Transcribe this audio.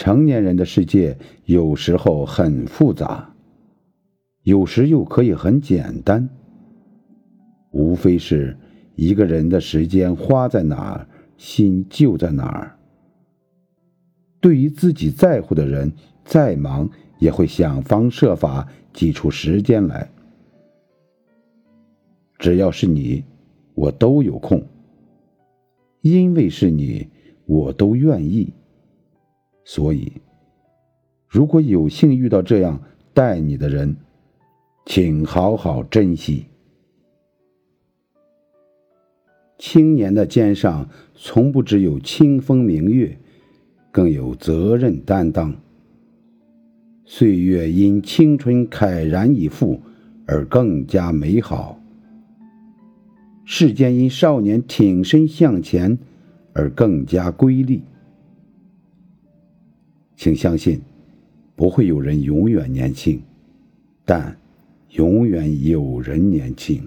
成年人的世界有时候很复杂，有时又可以很简单。无非是一个人的时间花在哪儿，心就在哪儿。对于自己在乎的人，再忙也会想方设法挤出时间来。只要是你，我都有空。因为是你，我都愿意。所以，如果有幸遇到这样待你的人，请好好珍惜。青年的肩上从不只有清风明月，更有责任担当。岁月因青春慨然已赴而更加美好，世间因少年挺身向前而更加瑰丽。请相信，不会有人永远年轻，但永远有人年轻。